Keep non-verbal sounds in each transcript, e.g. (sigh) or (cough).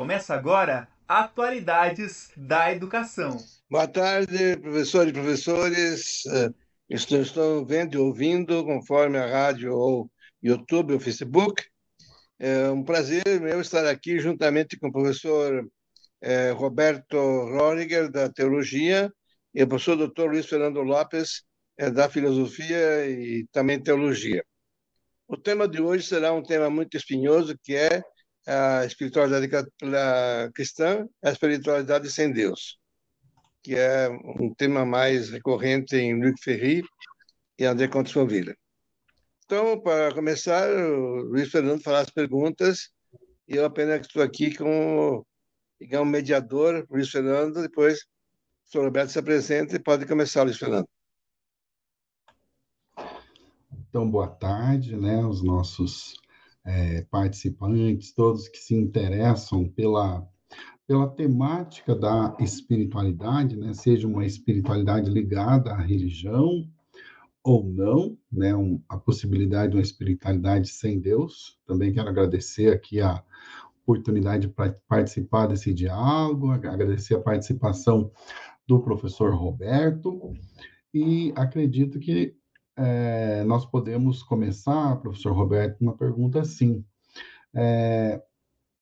Começa agora Atualidades da Educação. Boa tarde, professores e professores. Eh, estou, estou vendo e ouvindo, conforme a rádio ou YouTube ou Facebook. É um prazer meu estar aqui juntamente com o professor é, Roberto Roriger, da Teologia, e o professor Dr. Luiz Fernando Lopes, da Filosofia e também Teologia. O tema de hoje será um tema muito espinhoso, que é a espiritualidade cristã, a espiritualidade sem Deus, que é um tema mais recorrente em Luc Ferry e André Comte-Sponville. Então, para começar, o Luiz Fernando fará as perguntas e eu apenas estou aqui com o mediador, Luiz Fernando, depois o senhor Roberto se apresenta e pode começar, Luiz Fernando. Então, boa tarde, né, os nossos é, participantes, todos que se interessam pela, pela temática da espiritualidade, né, seja uma espiritualidade ligada à religião ou não, né, um, a possibilidade de uma espiritualidade sem Deus. Também quero agradecer aqui a oportunidade de participar desse diálogo, agradecer a participação do professor Roberto. E acredito que é, nós podemos começar, professor Roberto, uma pergunta assim. É,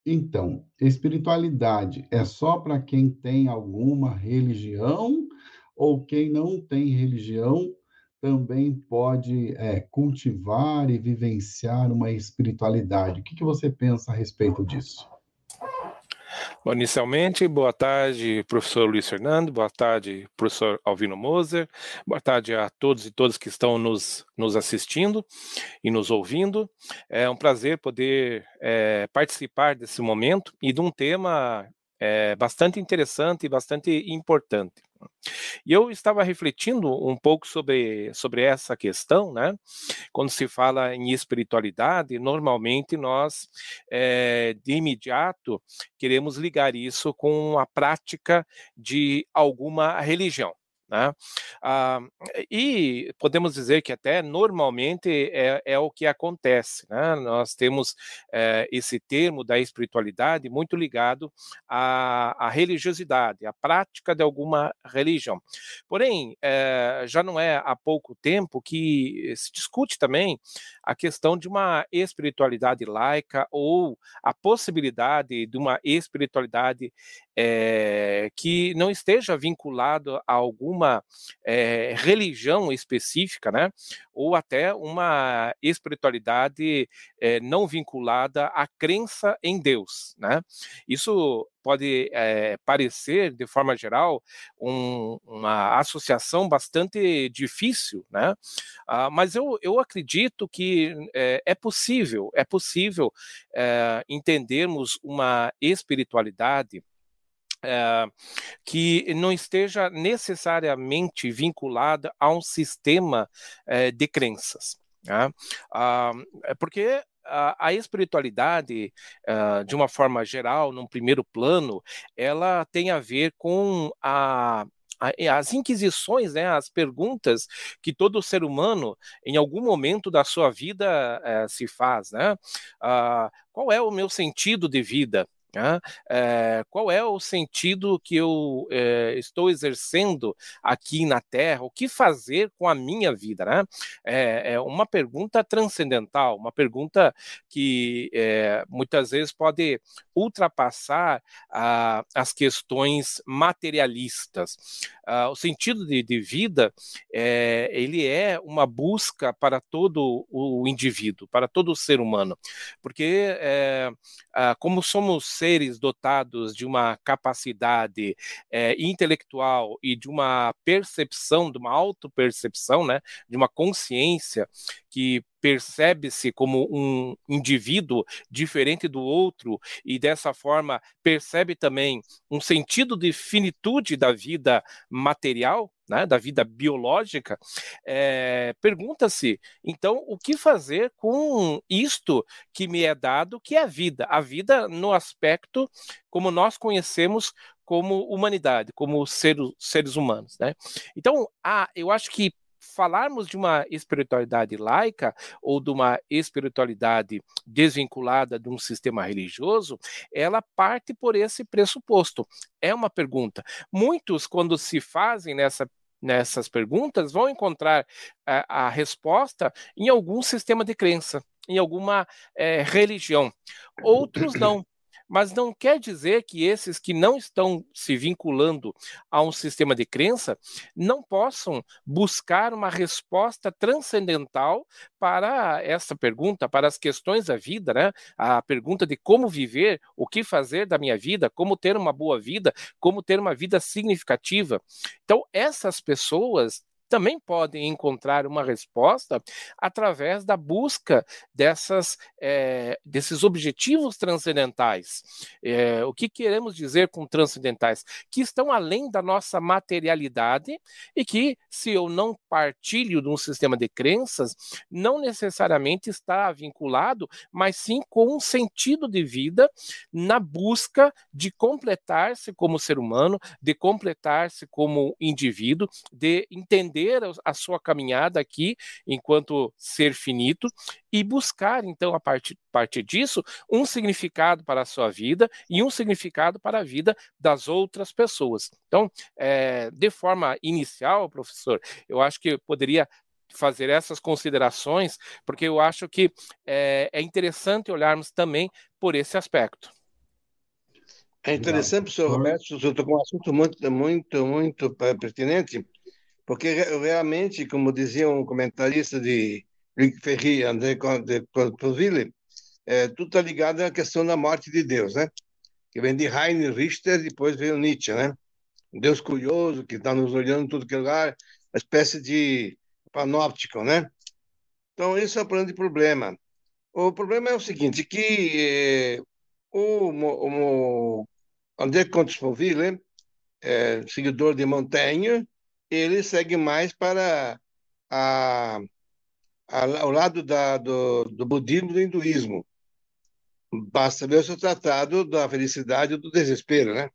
então, espiritualidade é só para quem tem alguma religião ou quem não tem religião também pode é, cultivar e vivenciar uma espiritualidade? O que, que você pensa a respeito disso? Bom, inicialmente, boa tarde, professor Luiz Fernando, boa tarde, professor Alvino Moser, boa tarde a todos e todas que estão nos, nos assistindo e nos ouvindo. É um prazer poder é, participar desse momento e de um tema é, bastante interessante e bastante importante. E eu estava refletindo um pouco sobre, sobre essa questão, né? Quando se fala em espiritualidade, normalmente nós, é, de imediato, queremos ligar isso com a prática de alguma religião. Né? Ah, e podemos dizer que até normalmente é, é o que acontece. Né? Nós temos é, esse termo da espiritualidade muito ligado à, à, religiosidade, à prática de alguma religião. Porém, é, já não é há pouco tempo que se discute também a questão de uma espiritualidade laica ou a possibilidade de uma espiritualidade é, que não esteja vinculado a alguma é, religião específica, né? Ou até uma espiritualidade é, não vinculada à crença em Deus, né? Isso pode é, parecer, de forma geral, um, uma associação bastante difícil, né? Ah, mas eu, eu acredito que é, é possível, é possível é, entendermos uma espiritualidade é, que não esteja necessariamente vinculada a um sistema é, de crenças. Né? Ah, porque a, espiritualidade, uh, de uma forma geral, num primeiro plano, ela tem a ver com a, as inquisições, né, as perguntas que todo ser humano, em algum momento da sua vida, uh, se faz, né? Uh, qual é o meu sentido de vida? É, qual é o sentido que eu é, estou exercendo aqui na Terra? O que fazer com a minha vida? Né? É, é uma pergunta transcendental, uma pergunta que muitas vezes pode ultrapassar a, as questões materialistas. o sentido de, de vida ele é uma busca para todo o indivíduo, para todo o ser humano, porque como somos seres dotados de uma capacidade é, intelectual e de uma percepção, de uma autopercepção, né, de uma consciência que percebe-se como um indivíduo diferente do outro e dessa forma percebe também um sentido de finitude da vida material, né, da vida biológica, é, pergunta-se então o que fazer com isto que me é dado, que é a vida, a vida no aspecto como nós conhecemos como humanidade, como ser, seres humanos, né? Então, ah, eu acho que falarmos de uma espiritualidade laica ou de uma espiritualidade desvinculada de um sistema religioso, ela parte por esse pressuposto. É uma pergunta. Muitos, quando se fazem nessa nessas perguntas vão encontrar a, a resposta em algum sistema de crença, em alguma é, religião. Outros não mas não quer dizer que esses que não estão se vinculando a um sistema de crença não possam buscar uma resposta transcendental para essa pergunta, para as questões da vida, né? A pergunta de como viver, o que fazer da minha vida, como ter uma boa vida, como ter uma vida significativa. Então, essas pessoas também podem encontrar uma resposta através da busca dessas, é, desses objetivos transcendentais. É, o que queremos dizer com transcendentais? Que estão além da nossa materialidade e que, se eu não partilho de um sistema de crenças, não necessariamente está vinculado, mas sim com um sentido de vida na busca de completar-se como ser humano, de completar-se como indivíduo, de entender entender a sua caminhada aqui enquanto ser finito e buscar, então, a partir, partir disso, um significado para a sua vida e um significado para a vida das outras pessoas. Então, é, de forma inicial, professor, eu acho que poderia fazer essas considerações, porque eu acho que é, é interessante olharmos também por esse aspecto. É interessante, professor Roberto, o senhor tocou um assunto muito, muito, muito pertinente, porque realmente, como dizia um comentarista de Rick Ferri, André de Cordoville, é, tudo está ligado à questão da morte de Deus, né? Que vem de Heinrich Richter, depois veio Nietzsche, né? Um Deus curioso que está nos olhando em tudo que é lugar, uma espécie de panóptico, né? Então, esse é o grande problema. O problema é o seguinte, que eh, o, o, André Comte é, seguidor de Montaigne, ele segue mais para a, a, ao lado da, do, do budismo e do hinduísmo. Basta ver o seu tratado da felicidade e do desespero, né?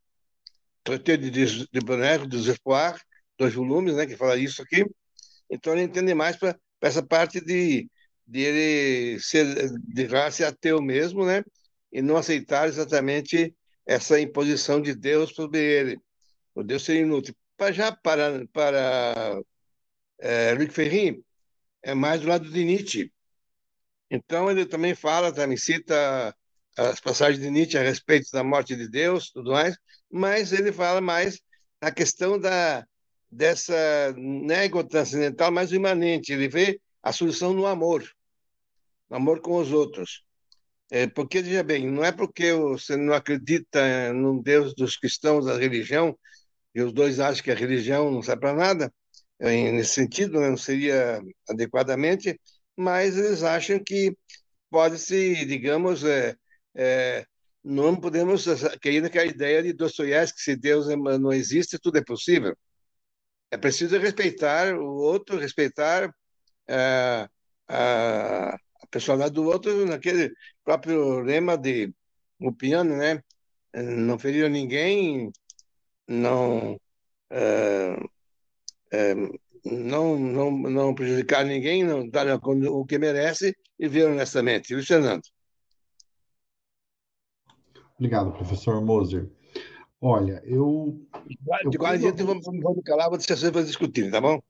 Traité de, de, de Bonheur, de Desespoir, dois volumes, né, que fala isso aqui. Então ele entende mais para essa parte de, de ele ser de raça ateu mesmo, né? E não aceitar exatamente essa imposição de Deus sobre ele. O Deus ser inútil já para, para é, Rick Ferrin, é mais do lado de Nietzsche. Então, ele também fala, também cita as passagens de Nietzsche a respeito da morte de Deus, tudo mais, mas ele fala mais na questão da dessa nego transcendental mais imanente. Ele vê a solução no amor, no amor com os outros. É, porque, veja bem, não é porque você não acredita num Deus dos cristãos, da religião, e os dois acham que a religião não serve para nada, nesse sentido, né, não seria adequadamente, mas eles acham que pode-se, digamos, é, é, não podemos cair naquela ideia de Dostoiévski, se Deus é, não existe, tudo é possível. É preciso respeitar o outro, respeitar é, a, a personalidade do outro, naquele próprio lema de o piano, né? Não ferir ninguém, não, é, é, não, não, não prejudicar ninguém, não dar o que merece e ver honestamente. Luiz Fernando. Obrigado, professor Moser. Olha, eu. De qual jeito vamos, vamos calar, vou deixar para discutir, tá bom?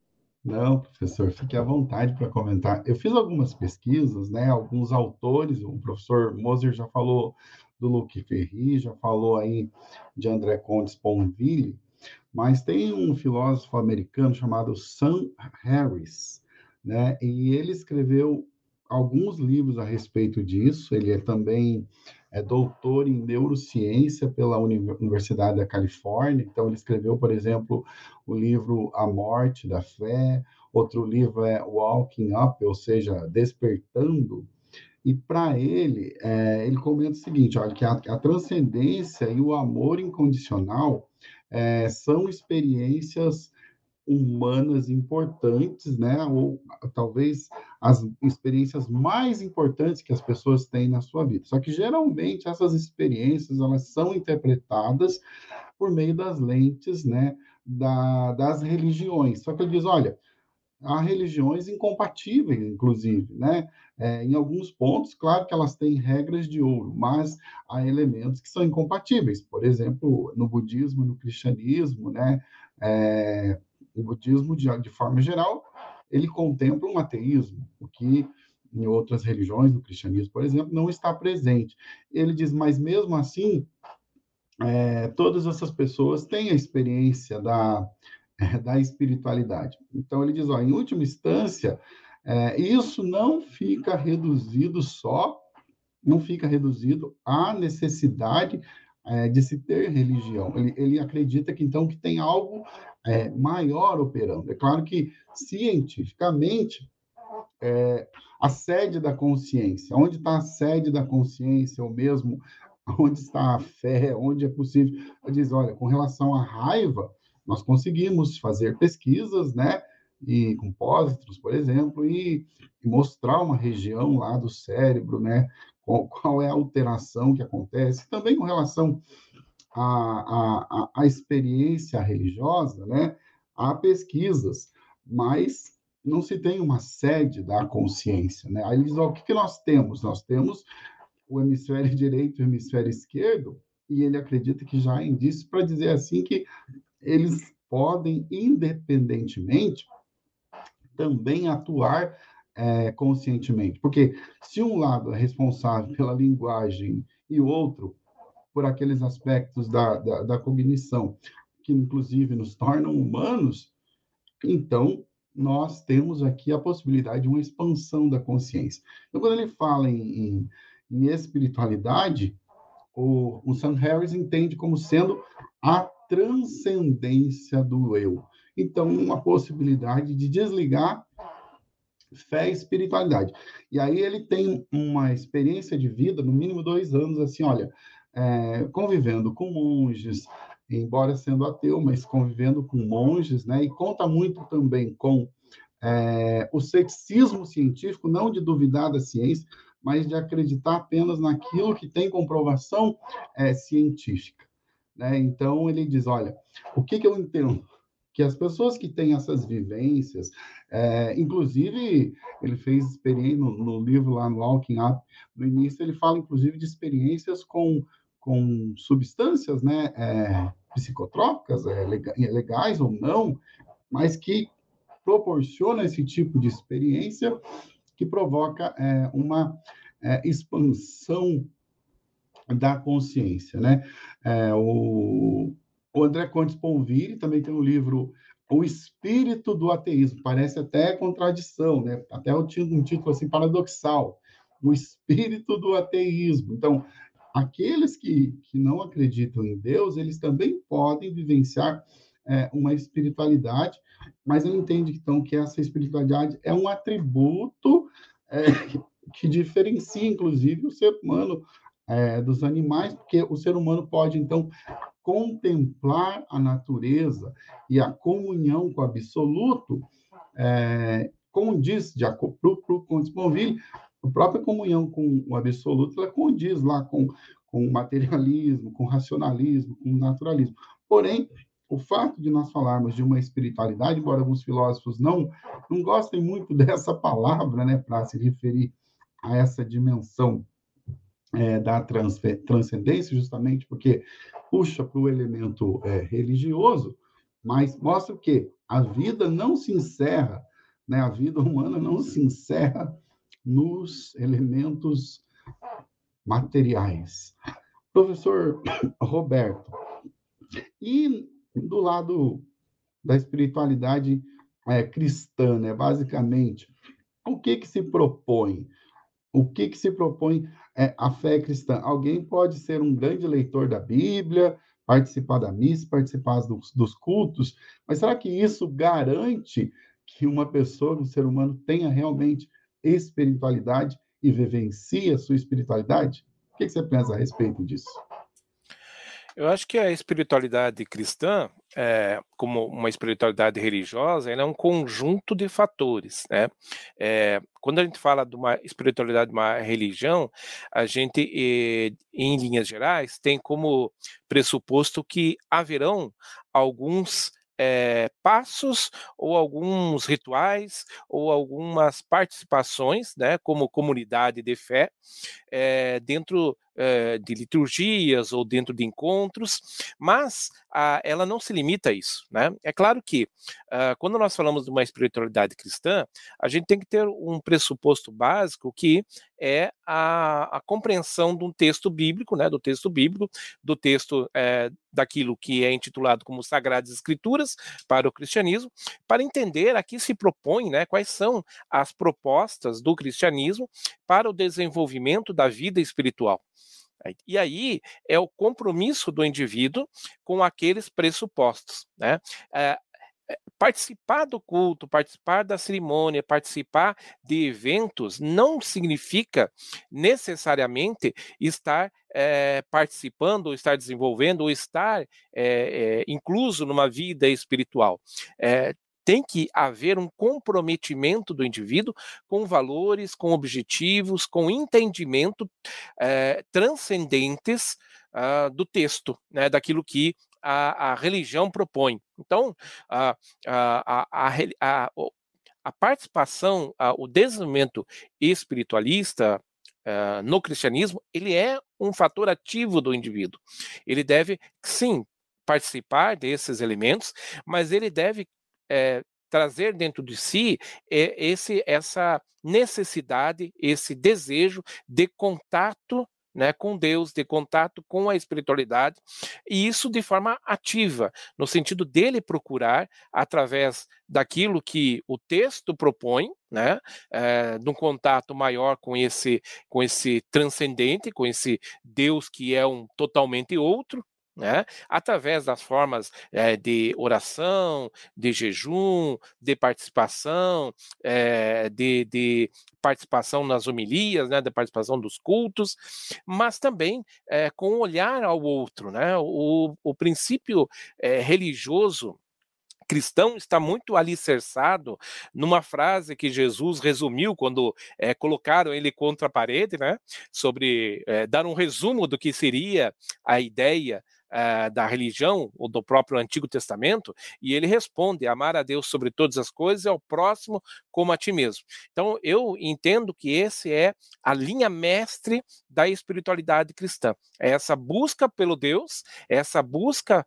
Não, professor, fique à vontade para comentar. Eu fiz algumas pesquisas, né? Alguns autores, o professor Moser já falou do Luc Ferri, já falou aí de André Comte Sponville, mas tem um filósofo americano chamado Sam Harris, né? E ele escreveu alguns livros a respeito disso. Ele é também é doutor em neurociência pela Universidade da Califórnia. Então, ele escreveu, por exemplo, o livro A Morte da Fé. Outro livro é Walking Up, ou seja, Despertando e para ele, é, ele comenta o seguinte: olha, que a, a transcendência e o amor incondicional é, são experiências humanas importantes, né? Ou talvez as experiências mais importantes que as pessoas têm na sua vida. Só que geralmente essas experiências elas são interpretadas por meio das lentes, né? Da, das religiões. Só que ele diz, olha, há religiões incompatíveis, inclusive, né? É, em alguns pontos, claro que elas têm regras de ouro, mas há elementos que são incompatíveis. Por exemplo, no budismo, no cristianismo, né? É, o budismo, de, de forma geral, ele contempla um ateísmo, o que em outras religiões, no cristianismo, por exemplo, não está presente. Ele diz, mas mesmo assim, é, todas essas pessoas têm a experiência da, (laughs) da espiritualidade. Então, ele diz, ó, em última instância, é, isso não fica reduzido só, não fica reduzido à necessidade é, de se ter religião. Ele, ele acredita que, então, que tem algo é, maior operando. É claro que, cientificamente, é, a sede da consciência, onde está a sede da consciência, ou mesmo (laughs) onde está a fé, onde é possível. Ele diz, olha, com relação à raiva, nós conseguimos fazer pesquisas, né, e com pósitos, por exemplo, e, e, mostrar uma região lá do cérebro, né, qual, qual, é a alteração que acontece, também com relação à, à, à experiência religiosa, né, há pesquisas, mas não se tem uma sede da consciência, né? Aí ó, o que, que nós temos? Nós temos o hemisfério (laughs) direito e o hemisfério esquerdo, e ele acredita que já há indícios para dizer assim que eles podem, independentemente, também atuar é, conscientemente. Porque se um lado é responsável pela linguagem e o outro por aqueles aspectos da, da, da cognição, que inclusive nos tornam humanos, então nós temos aqui a possibilidade de uma expansão da consciência. Então, quando ele fala em, em, em espiritualidade, o, o Sam Harris entende como sendo a transcendência do eu. Então, uma possibilidade de desligar fé e espiritualidade. E aí ele tem uma experiência de vida, no mínimo dois anos, assim, olha, é, convivendo com monges, embora sendo ateu, mas convivendo com monges, né? E conta muito também com é, o ceticismo científico, não de duvidar da ciência, mas de acreditar apenas naquilo que tem comprovação é, científica. Né? Então, ele diz: olha, o que, que eu entendo? Que as pessoas que têm essas vivências, é, inclusive, ele fez experiência no, no, livro lá no Walking Up, no início, ele fala inclusive de experiências com, com substâncias né, é, psicotrópicas, é, legais ou não, mas que proporciona esse tipo de experiência que provoca é, uma é, expansão da consciência, né? É, o, o André Contes Ponville também tem um livro O Espírito do Ateísmo, parece até contradição, né? Até um título assim paradoxal, O Espírito do Ateísmo. Então, aqueles que, que não acreditam em Deus, eles também podem vivenciar é, uma espiritualidade, mas ele entende então que essa espiritualidade é um atributo é, (laughs) que diferencia, inclusive, o ser humano é, dos animais, porque o ser humano pode, então, contemplar a natureza e a comunhão com o absoluto, é, como diz de acordo com Sponville, a própria comunhão com o absoluto, ela condiz lá com, com o materialismo, com o racionalismo, com o naturalismo. Porém, o fato de nós falarmos de uma espiritualidade, embora alguns filósofos não, não gostem muito (laughs) dessa palavra, né, para se referir a essa dimensão é, da transcendência, justamente porque puxa para o elemento é, religioso, mas mostra que a vida não se encerra, né, a vida humana não se encerra nos elementos materiais. Professor (coughs) Roberto, e do lado da espiritualidade é, cristã, né, basicamente, o que que se propõe? O que que se propõe é, a fé cristã? Alguém pode ser um grande leitor da Bíblia, participar da missa, participar dos, dos cultos, mas será que isso garante que uma pessoa, um ser humano, tenha realmente espiritualidade e vivencia a sua espiritualidade? O que você pensa a respeito disso? Eu acho que a espiritualidade cristã, é, como uma espiritualidade religiosa, ela é um conjunto de fatores, né? É, quando a gente fala de uma espiritualidade, de uma religião, a gente, eh, em linhas gerais, tem como pressuposto que haverão alguns é, passos ou alguns rituais ou algumas participações, né, como comunidade de fé, é, dentro é, de liturgias ou dentro de encontros, mas a, ela não se limita a isso, né? É claro que a, quando nós falamos de uma espiritualidade cristã, a gente tem que ter um pressuposto básico que é a, a compreensão de um texto bíblico, né? Do texto bíblico, do texto é, daquilo que é intitulado como Sagradas Escrituras para o cristianismo, para entender a que se propõe, né? Quais são as propostas do cristianismo para o desenvolvimento da vida espiritual. E aí é o compromisso do indivíduo com aqueles pressupostos. Né? É, participar do culto, participar da cerimônia, participar de eventos não significa necessariamente estar é, participando, ou estar desenvolvendo, ou estar é, é, incluso numa vida espiritual tem que haver um comprometimento do indivíduo com valores, com objetivos, com entendimento é, transcendentes uh, do texto, né, daquilo que a, a religião propõe. Então, a, a, a, a participação, o desenvolvimento espiritualista uh, no cristianismo, ele é um fator ativo do indivíduo. Ele deve, sim, participar desses elementos, mas ele deve é, trazer dentro de si é, esse, essa necessidade, esse desejo de contato né, com Deus, de contato com a espiritualidade, e isso de forma ativa, no sentido dele procurar, através daquilo que o texto propõe, né, é, contato maior com esse, com esse transcendente, com esse Deus que é um totalmente outro, né? através das formas é, de oração, de jejum, de participação, é, de, de, participação nas homilias, né, de participação dos cultos, mas também é, com olhar ao outro. Né? O, o princípio religioso cristão está muito alicerçado numa frase que Jesus resumiu quando é, colocaram ele contra a parede, né? Sobre é, dar um resumo do que seria a ideia uh, da religião ou do próprio Antigo Testamento, e ele responde: amar a Deus sobre todas as coisas e ao próximo como a ti mesmo. Então, eu entendo que esse é a linha mestre da espiritualidade cristã. É essa busca pelo Deus, é essa busca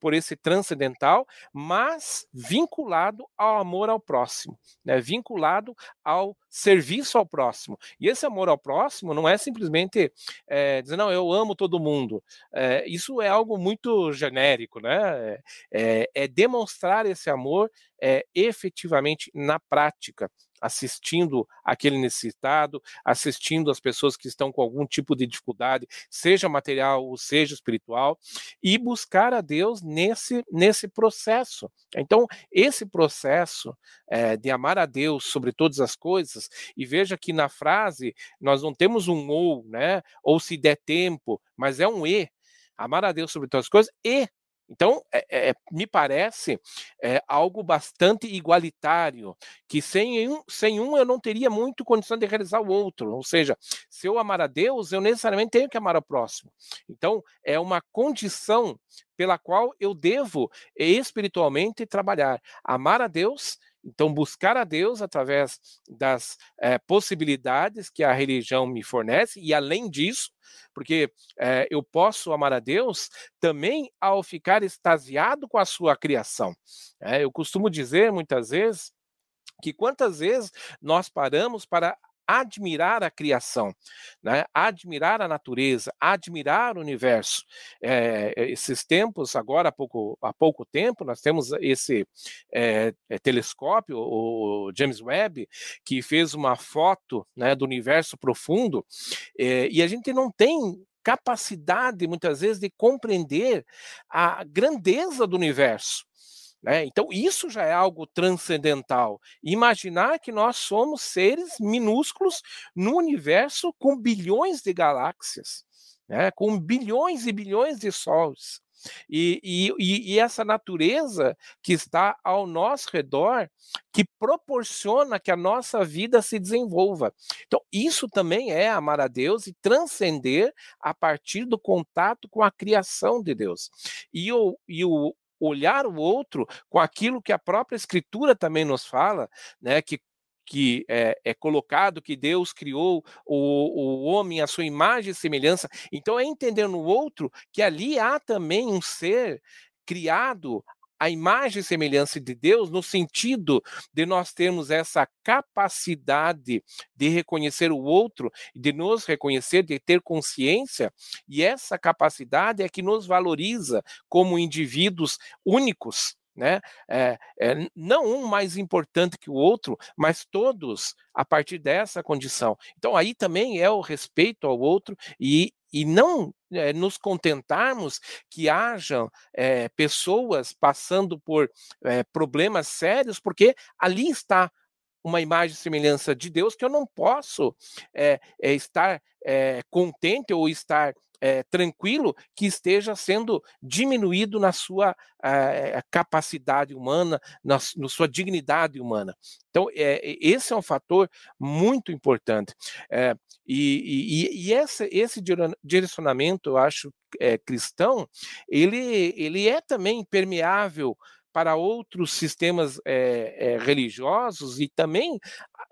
por esse transcendental, mas vinculado ao amor ao próximo, né? vinculado ao serviço ao próximo. E esse amor ao próximo não é simplesmente é, dizer, não, eu amo todo mundo. É, isso é algo muito genérico, né? É, é demonstrar esse amor é, efetivamente na prática assistindo aquele necessitado, assistindo as pessoas que estão com algum tipo de dificuldade, seja material ou seja espiritual, e buscar a Deus nesse, nesse processo. Então, esse processo é, de amar a Deus sobre todas as coisas, e veja que na frase nós não temos um ou, né? Ou se der tempo, mas é um e. Amar a Deus sobre todas as coisas e então, é, é, me parece é, algo bastante igualitário, que sem um, sem um eu não teria muito condição de realizar o outro. Ou seja, se eu amar a Deus, eu necessariamente tenho que amar ao próximo. Então, é uma condição pela qual eu devo espiritualmente trabalhar. Amar a Deus então, buscar a Deus através das é, possibilidades que a religião me fornece, e além disso, porque é, eu posso amar a Deus também ao ficar extasiado com a sua criação. É, eu costumo dizer muitas vezes que quantas vezes nós paramos para admirar a criação, né? admirar a natureza, admirar o universo. É, esses tempos, agora há pouco, há pouco tempo, nós temos esse é, telescópio, o James Webb, que fez uma foto né, do universo profundo, é, e a gente não tem capacidade, muitas vezes, de compreender a grandeza do universo. Né? Então, isso já é algo transcendental. Imaginar que nós somos seres minúsculos no universo com bilhões de galáxias, né? com bilhões e bilhões de sóis. E, e, e, essa natureza que está ao nosso redor, que proporciona que a nossa vida se desenvolva. Então, isso também é amar a Deus e transcender a partir do contato com a criação de Deus. E o, e o, olhar o outro com aquilo que a própria Escritura também nos fala, né, que que é, é, colocado que Deus criou o, o homem à sua imagem e semelhança. Então é entender no outro que ali há também um ser criado a imagem e semelhança de Deus, no sentido de nós termos essa capacidade de reconhecer o outro, de nos reconhecer, de ter consciência, e essa capacidade é que nos valoriza como indivíduos únicos, né? É, é, não um mais importante que o outro, mas todos a partir dessa condição. Então aí também é o respeito ao outro e, e não é, nos contentarmos que hajam é, pessoas passando por é, problemas sérios, porque ali está uma imagem e semelhança de Deus que eu não posso estar contente ou estar é, tranquilo que esteja sendo diminuído na sua é, capacidade humana, na, na, sua dignidade humana. Então, é, esse é um fator muito importante. e, e, e esse, esse direcionamento, eu acho, cristão, ele, ele é também permeável para outros sistemas religiosos e também,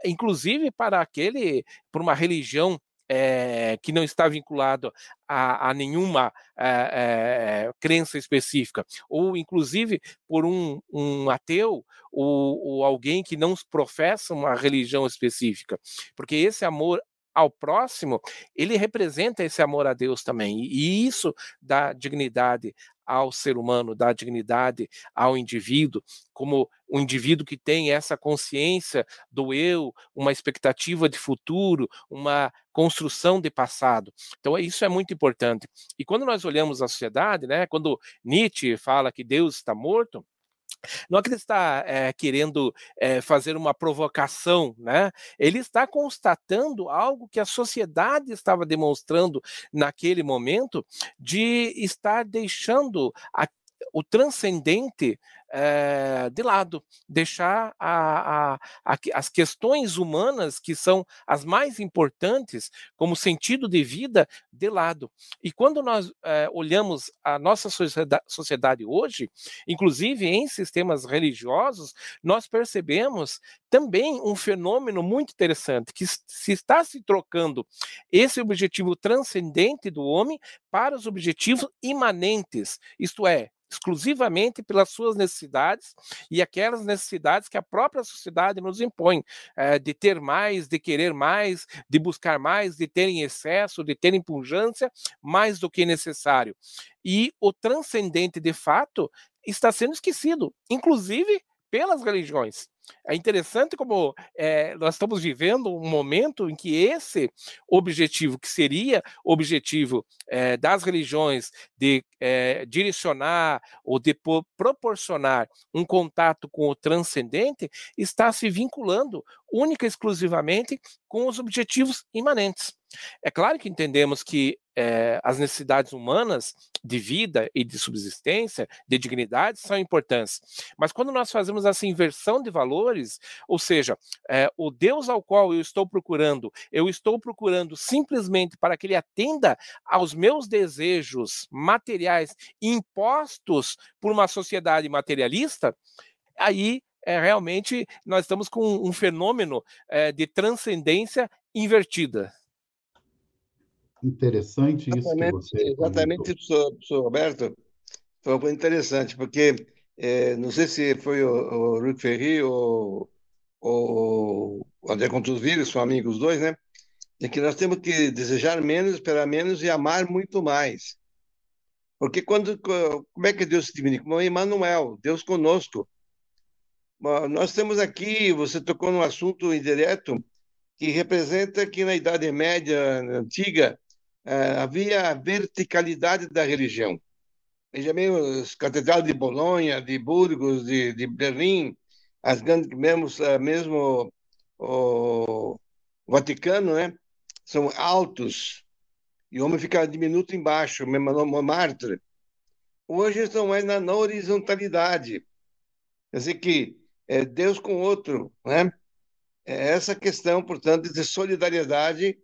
inclusive, para aquele, por uma religião é, que não está vinculado a, a nenhuma é, é, crença específica, ou inclusive por um, um ateu ou, ou, alguém que não professa uma religião específica, porque esse amor ao próximo, ele representa esse amor a Deus também, e isso dá dignidade ao ser humano, dá dignidade ao indivíduo, como um indivíduo que tem essa consciência do eu, uma expectativa de futuro, uma construção de passado. Então, isso é muito importante. E quando nós olhamos a sociedade, né, quando Nietzsche fala que Deus está morto, não é que ele está é, querendo é, fazer uma provocação, né? Ele está constatando algo que a sociedade estava demonstrando naquele momento de estar deixando a, o transcendente é, de lado, deixar a, a, a, as questões humanas, que são as mais importantes, como sentido de vida, de lado. E quando nós é, olhamos a nossa sociedade hoje, inclusive em sistemas religiosos, nós percebemos também um fenômeno muito interessante, que se está se trocando esse objetivo transcendente do homem para os objetivos imanentes, isto é, exclusivamente pelas suas necessidades e aquelas necessidades que a própria sociedade nos impõe, é, de ter mais, de querer mais, de buscar mais, de ter em excesso, de ter impunjância, mais do que necessário. E o transcendente, de fato, está sendo esquecido, inclusive pelas religiões. É interessante como é, nós estamos vivendo um momento em que esse objetivo, que seria objetivo é, das religiões de é, direcionar ou de proporcionar um contato com o transcendente, está se vinculando única e exclusivamente com os objetivos imanentes. É claro que entendemos que é, as necessidades humanas de vida e de subsistência, de dignidade, são importantes. Mas quando nós fazemos essa inversão de valores, ou seja, é, o Deus ao qual eu estou procurando, eu estou procurando simplesmente para que ele atenda aos meus desejos materiais impostos por uma sociedade materialista, aí é, realmente nós estamos com um fenômeno de transcendência invertida. Interessante isso exatamente, que você Exatamente, professor, professor Roberto. Foi uma coisa interessante, porque é, não sei se foi o, o Rick Ferri ou o André Contusville, são amigos os dois, né? De que nós temos que desejar menos, esperar menos e amar muito mais. Porque quando, como é que Deus se divide? Como Emmanuel, Deus conosco. Nós temos aqui, você tocou num assunto indireto, que representa que na Idade Média antiga havia a verticalidade da religião. Veja bem, os catedrais de Bolonha, de Burgos, de, de Berlim, as grandes, mesmo, uh, mesmo o Vaticano, né? São altos e o homem fica diminuto embaixo, mesmo no Montmartre. Hoje estão mais na, na horizontalidade. Quer dizer que é Deus com outro, né? É essa questão, portanto, de solidariedade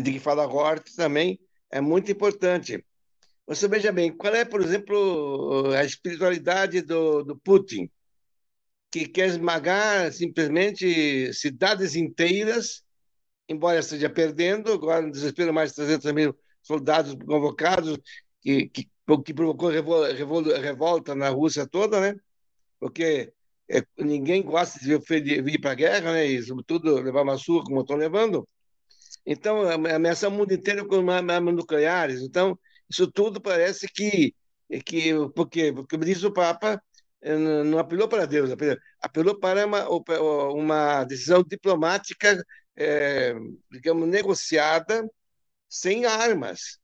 de que fala Hort também é muito importante. Você veja bem, qual é, por exemplo, a espiritualidade do, do Putin, que quer esmagar simplesmente cidades inteiras, embora esteja perdendo, agora no desespero mais de 300 mil soldados convocados, que, que, que provocou revolta na Rússia toda, né? Porque é, ninguém gosta de vir, vir para a guerra, né? E, sobretudo, levar uma surra como estão levando. Então, ameaçar o mundo inteiro com armas nucleares. Então, isso tudo parece que, que porque, porque disse o Papa, eh, não apelou para Deus, apelou para uma, uma decisão diplomática, é, digamos, negociada sem armas.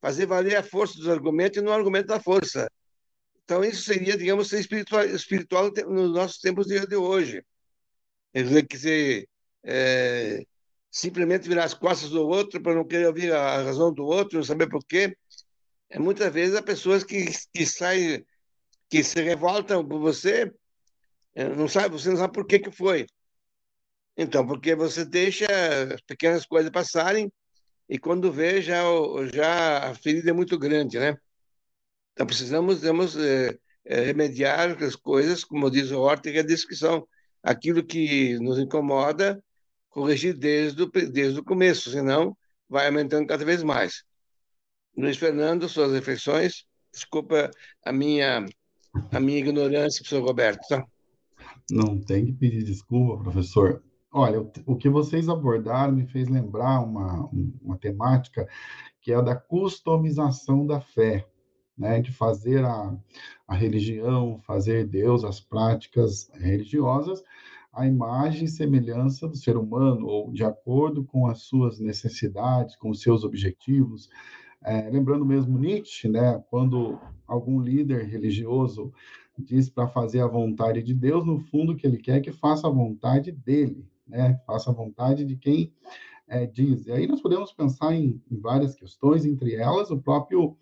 Fazer valer a força dos argumentos e não o argumento da força. Então, isso seria, digamos, ser espiritual, espiritual nos nossos tempos de, hoje. Quer dizer, é, simplesmente virar as costas do outro para não querer ouvir a razão do outro, não saber por quê. É, muitas vezes há pessoas que, que saem, que se revoltam por você, é, não sabe, você não sabe por que, que foi. Então, porque você deixa as pequenas coisas passarem e quando vê, já, já a ferida é muito grande, né? Então, precisamos, temos, é, é, remediar as coisas, como diz o Ortega, a descrição. Aquilo que nos incomoda, corrigir desde o, desde o começo, senão vai aumentando cada vez mais. Luiz Fernando, suas reflexões. Desculpa a minha, a minha ignorância, professor Roberto. Tá? Não tem que pedir desculpa, professor. Olha, o que vocês abordaram me fez lembrar uma, uma temática que é a da customização da fé, né? de fazer a, a religião, fazer Deus, as práticas religiosas, a imagem e semelhança do ser humano, ou de acordo com as suas necessidades, com os seus objetivos. É, lembrando mesmo Nietzsche, né, quando algum líder religioso diz para fazer a vontade de Deus, no fundo o que ele quer é que faça a vontade dele, né, faça a vontade de quem é, diz. E aí nós podemos pensar em, em várias questões, entre elas o próprio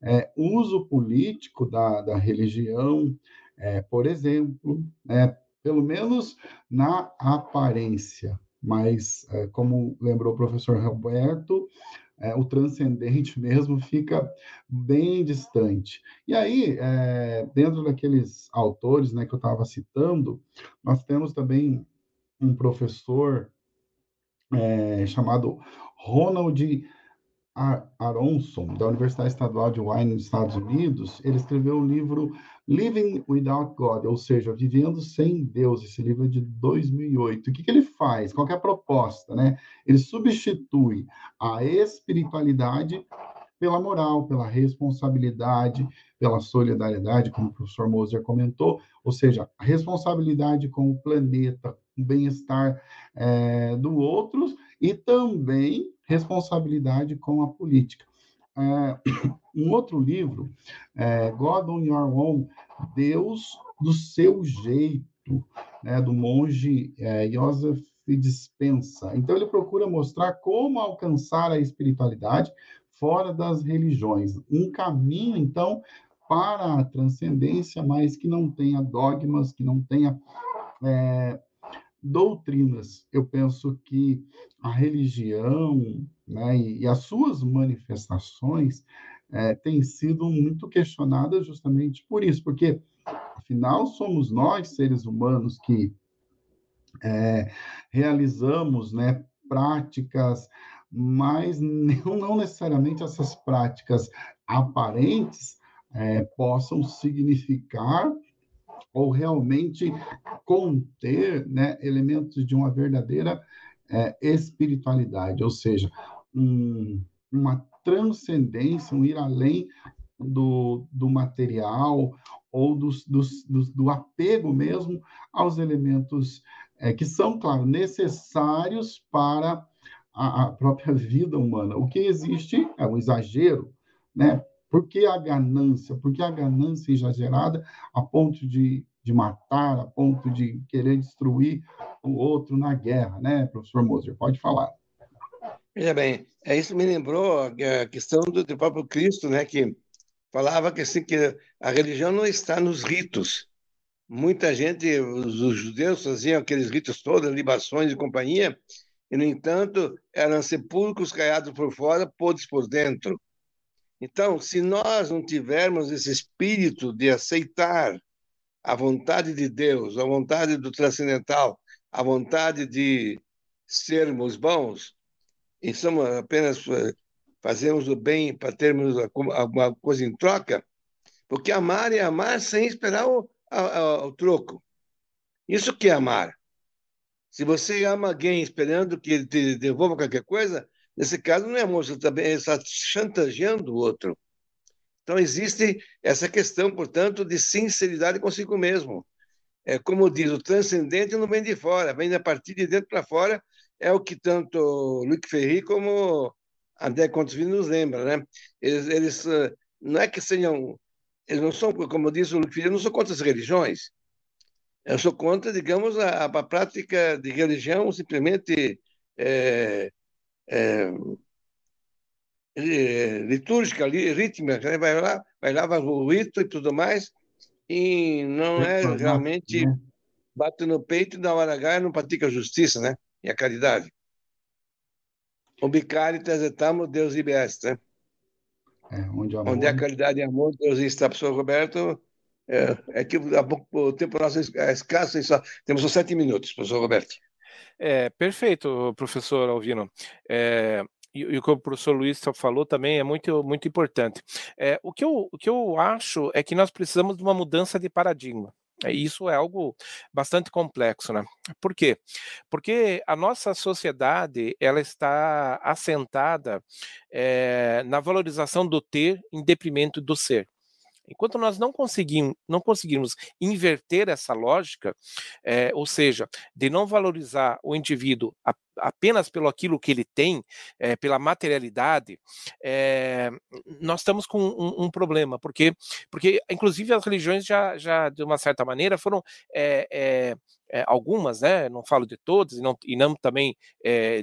é, uso político da, da religião, é, por exemplo, né, pelo menos na aparência. Mas, é, como lembrou o professor Roberto, é, o transcendente (laughs) mesmo fica bem distante. E aí, é, dentro daqueles autores né, que eu estava citando, nós temos também um professor é, chamado Ronald Aronson, da Universidade Estadual de Wayne, nos Estados Unidos, ele escreveu o livro Living Without God, ou seja, Vivendo Sem Deus, esse livro é de 2008. O que, que ele faz? Qual é a proposta? Né? Ele substitui a espiritualidade pela moral, pela responsabilidade, pela solidariedade, como o professor Moser comentou, ou seja, a responsabilidade com o planeta, o bem-estar é, do outro e também responsabilidade com a política. É, um outro livro, é, God on Your Own, Deus do seu jeito, né, do monge é, Joseph Dispensa. Então, ele procura mostrar como alcançar a espiritualidade fora das religiões. Um caminho, então, para a transcendência, mas que não tenha dogmas, que não tenha é, doutrinas. Eu penso que a religião né, e, e, as suas manifestações é, têm sido muito questionadas justamente por isso, porque, afinal, somos nós, seres humanos, que é, realizamos né, práticas, mas não, necessariamente essas práticas aparentes é, possam significar ou realmente conter né, elementos de uma verdadeira é, espiritualidade, ou seja, um, uma transcendência, um ir além do, do material ou dos, dos, dos, do apego mesmo aos elementos é, que são, claro, necessários para a, a, própria (laughs) vida humana. O que existe é um exagero, né? Por que a ganância? Por que a ganância exagerada a ponto de, de matar, a ponto de querer destruir o outro na guerra, né, professor Moser? Pode falar. Veja bem, é isso me lembrou a questão do, do próprio Cristo, né, que falava que, assim, que a religião não está nos ritos. Muita gente, os, os judeus faziam aqueles ritos todos, libações e companhia, e, no entanto, eram sepulcros caiados por fora, podres por dentro. Então, se nós não tivermos esse espírito de aceitar a vontade de Deus, a vontade do transcendental, a vontade de sermos bons, e somos apenas eh, fazemos o bem para termos alguma coisa em troca, porque amar é amar sem esperar o, o, o troco. Isso que é amar. Se você ama alguém esperando que ele te devolva qualquer coisa, nesse caso não é amor, você também está chantageando o outro. Então existe essa questão, portanto, de sinceridade consigo mesmo. É como diz, o transcendente não vem de fora, vem da partir de dentro para fora, é o que tanto Luc Ferry como André Contivini nos lembra, né? Eles, eles, eh, não é que sejam, eles não são, como diz o Luc Ferry, eu não sou contra as religiões, eu sou contra, digamos, a, a prática de religião simplesmente é, é, litúrgica, rítmica, né? vai lá, vai lá, vai o rito e tudo mais, e não é realmente né? bate no peito e na hora H não pratica a justiça, né? E a caridade. O bicário trazetamos Deus ibeste, né? É, onde, amor... onde a caridade e amor, Deus está, professor Roberto, é, é que o tempo nosso é escasso, só, temos só sete minutos, professor Roberto. É, perfeito, professor Alvino. É, e, e, o que o professor Luiz falou também é muito, muito importante. É, o, que eu, o que eu acho é que nós precisamos de uma mudança de paradigma. É, isso é algo bastante complexo, né? Por quê? Porque a nossa sociedade ela está assentada é, na valorização do ter em detrimento do ser. Enquanto nós não conseguimos, não conseguirmos inverter essa lógica, é, ou seja, de não valorizar o indivíduo apenas pelo aquilo que ele tem, é, pela materialidade, é, nós estamos com um, um, problema, porque, porque inclusive as religiões já, já de uma certa maneira foram é, algumas, né, não falo de todas, e não, e não também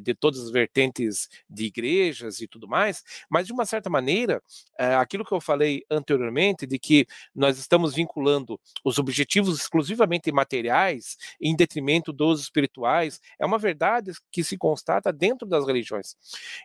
de todas as vertentes de igrejas e tudo mais, mas de uma certa maneira, aquilo que eu falei anteriormente, de que nós estamos vinculando os objetivos exclusivamente materiais em detrimento dos espirituais, é uma verdade que se constata dentro das religiões.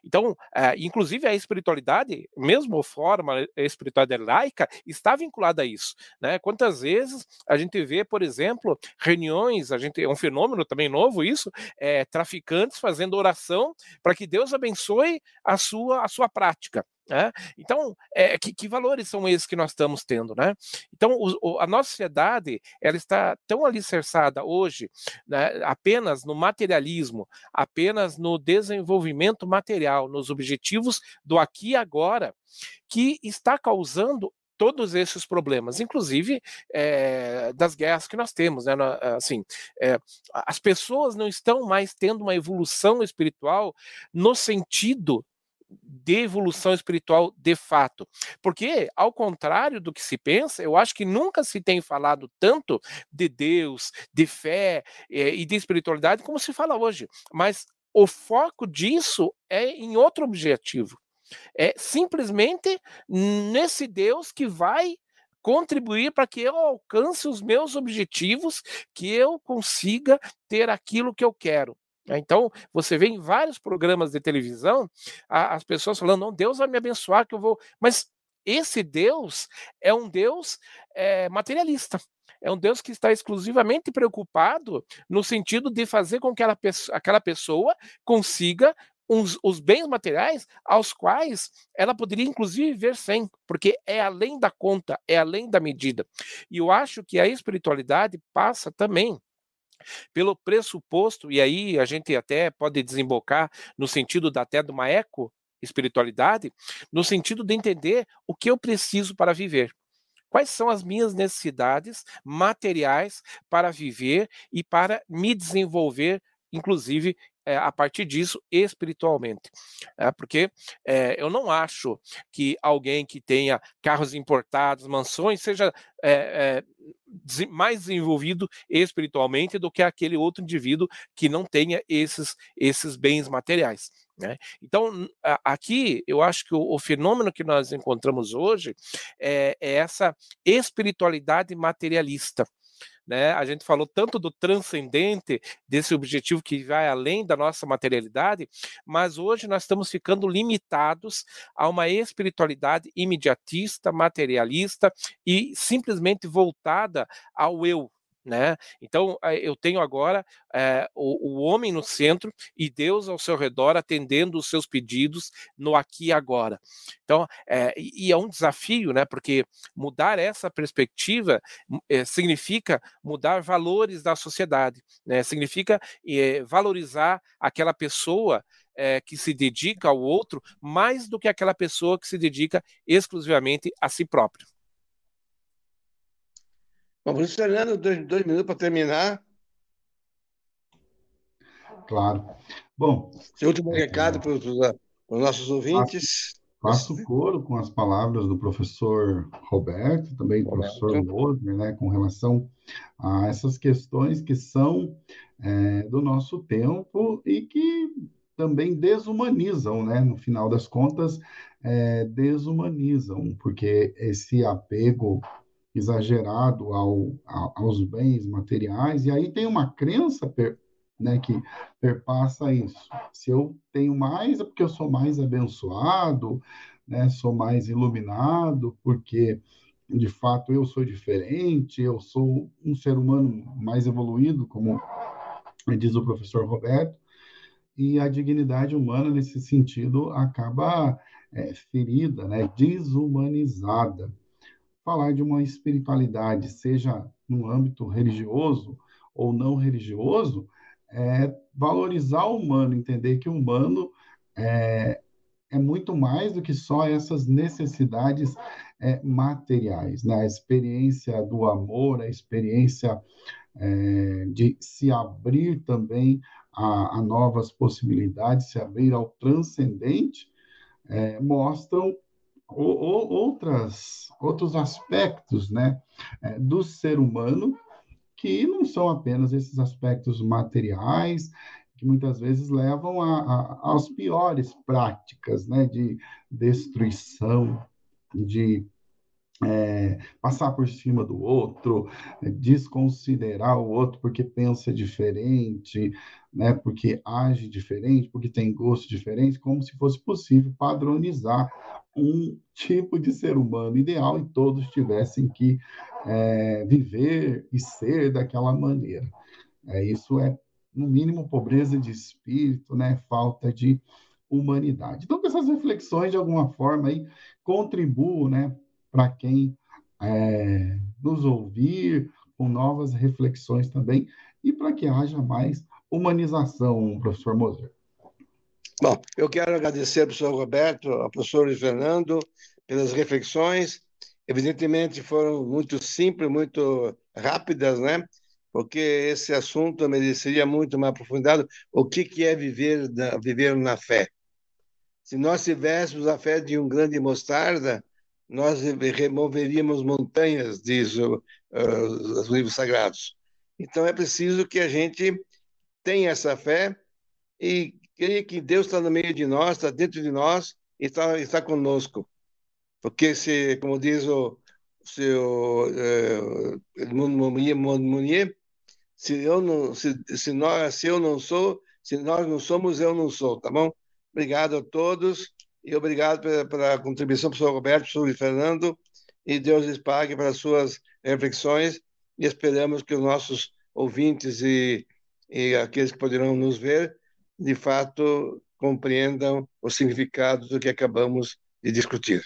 Então, inclusive a espiritualidade, mesmo forma a espiritualidade laica, está vinculada a isso. Né? Quantas vezes a gente vê, por exemplo, reuniões a gente é um fenômeno também novo isso, é, traficantes fazendo oração para que Deus abençoe a sua a sua prática. Né? Então, é, que, que, valores são esses que nós estamos tendo? Né? Então, o, o, a nossa sociedade ela está tão alicerçada hoje né, apenas no materialismo, apenas no desenvolvimento material, nos objetivos do aqui e agora, que está causando todos esses problemas, inclusive é, das guerras que nós temos, né? Assim, é, as pessoas não estão mais tendo uma evolução espiritual no sentido de evolução espiritual de fato. Porque, ao contrário do que se pensa, eu acho que nunca se tem falado tanto de Deus, de fé é, e de espiritualidade como se fala hoje. Mas o foco disso é em outro objetivo. É simplesmente nesse Deus que vai contribuir para que eu alcance os meus objetivos, que eu consiga ter aquilo que eu quero. Então, você vê em vários programas de televisão as pessoas falando: não, Deus vai me abençoar, que eu vou. Mas esse Deus é um Deus é, materialista. É um Deus que está exclusivamente preocupado no sentido de fazer com que aquela pessoa consiga uns, os bens materiais aos quais ela poderia inclusive viver sem, porque é além da conta, é além da medida. E eu acho que a espiritualidade passa também pelo pressuposto, e aí a gente até pode desembocar no sentido da, até de uma eco espiritualidade, no sentido de entender o que eu preciso para viver. Quais são as minhas necessidades materiais para viver e para me desenvolver, inclusive é, a partir disso espiritualmente. É, porque é, eu não acho que alguém que tenha carros importados, mansões, seja mais desenvolvido espiritualmente do que aquele outro indivíduo que não tenha esses, esses bens materiais. Né? Então, aqui eu acho que o, o, fenômeno que nós encontramos hoje é, é essa espiritualidade materialista. Né? A gente falou tanto do transcendente, desse objetivo que vai além da nossa materialidade, mas hoje nós estamos ficando limitados a uma espiritualidade imediatista, materialista e simplesmente voltada ao eu, né? Então eu tenho agora é, o, o, homem no centro e Deus ao seu redor atendendo os seus pedidos no aqui e agora. Então é, e é um desafio, né? Porque mudar essa perspectiva é, significa mudar valores da sociedade, né? Significa valorizar aquela pessoa é, que se dedica ao outro mais do que aquela pessoa que se dedica exclusivamente a si próprio. Vamos Fernando, dois, dois minutos para terminar. Claro. Bom. Seu último é, recado para os, nossos ouvintes. Faço, faço coro com as palavras do professor Roberto, também do professor Mosner, né, com relação a essas questões que são é, do nosso tempo e que também desumanizam, né? No final das contas, é, desumanizam, porque esse apego exagerado ao, aos bens materiais, e aí tem uma crença per, né, que perpassa isso. Se eu tenho mais, é porque eu sou mais abençoado, né, sou mais iluminado, porque de fato eu sou diferente, eu sou um ser humano mais evoluído, como diz o professor Roberto, e a dignidade humana, nesse sentido, acaba é, ferida, né, desumanizada falar de uma espiritualidade, seja no âmbito religioso ou não religioso, é valorizar o humano, entender que o humano é, é muito mais do que só essas necessidades é, materiais, né? a experiência do amor, a experiência é, de se abrir também a, a, novas possibilidades, se abrir ao transcendente, é, mostram ou, outras, outros aspectos né, é, do ser humano que não são apenas esses aspectos materiais, que muitas vezes levam a, a, às piores práticas né, de destruição, de é, passar por cima do outro, é, desconsiderar o outro porque pensa diferente, né, porque age diferente, porque tem gosto diferente, como se fosse possível padronizar um tipo de ser humano ideal e todos tivessem que é, viver e ser daquela maneira. É, isso é, no mínimo, pobreza de espírito, né, falta de humanidade. Então, que essas reflexões, de alguma forma, aí, contribuam né, para quem é, nos ouvir, com novas reflexões também, e para que haja mais humanização, professor Moser. Bom, eu quero agradecer ao professor Roberto, ao professor Fernando, pelas reflexões. Evidentemente foram muito simples, muito rápidas, né? Porque esse assunto mereceria muito mais profundidade. O que, que é viver viver na fé? Se nós tivéssemos a fé de um grande mostarda, nós removeríamos montanhas, diz uh, os livros sagrados. Então é preciso que a gente tenha essa fé e creia que Deus está no meio de nós, está dentro de nós e está, está conosco. Porque, se, como diz o seu Edmundo Mounier, se eu não, se, se, nós, se eu não sou, se nós não somos, eu não sou, tá bom? Obrigado a todos e obrigado pela, pela contribuição, professor Roberto, professor Fernando, e Deus lhes pague para as suas reflexões e esperamos que os nossos ouvintes e, e aqueles que poderão nos ver de fato compreendam o significado do que acabamos de discutir.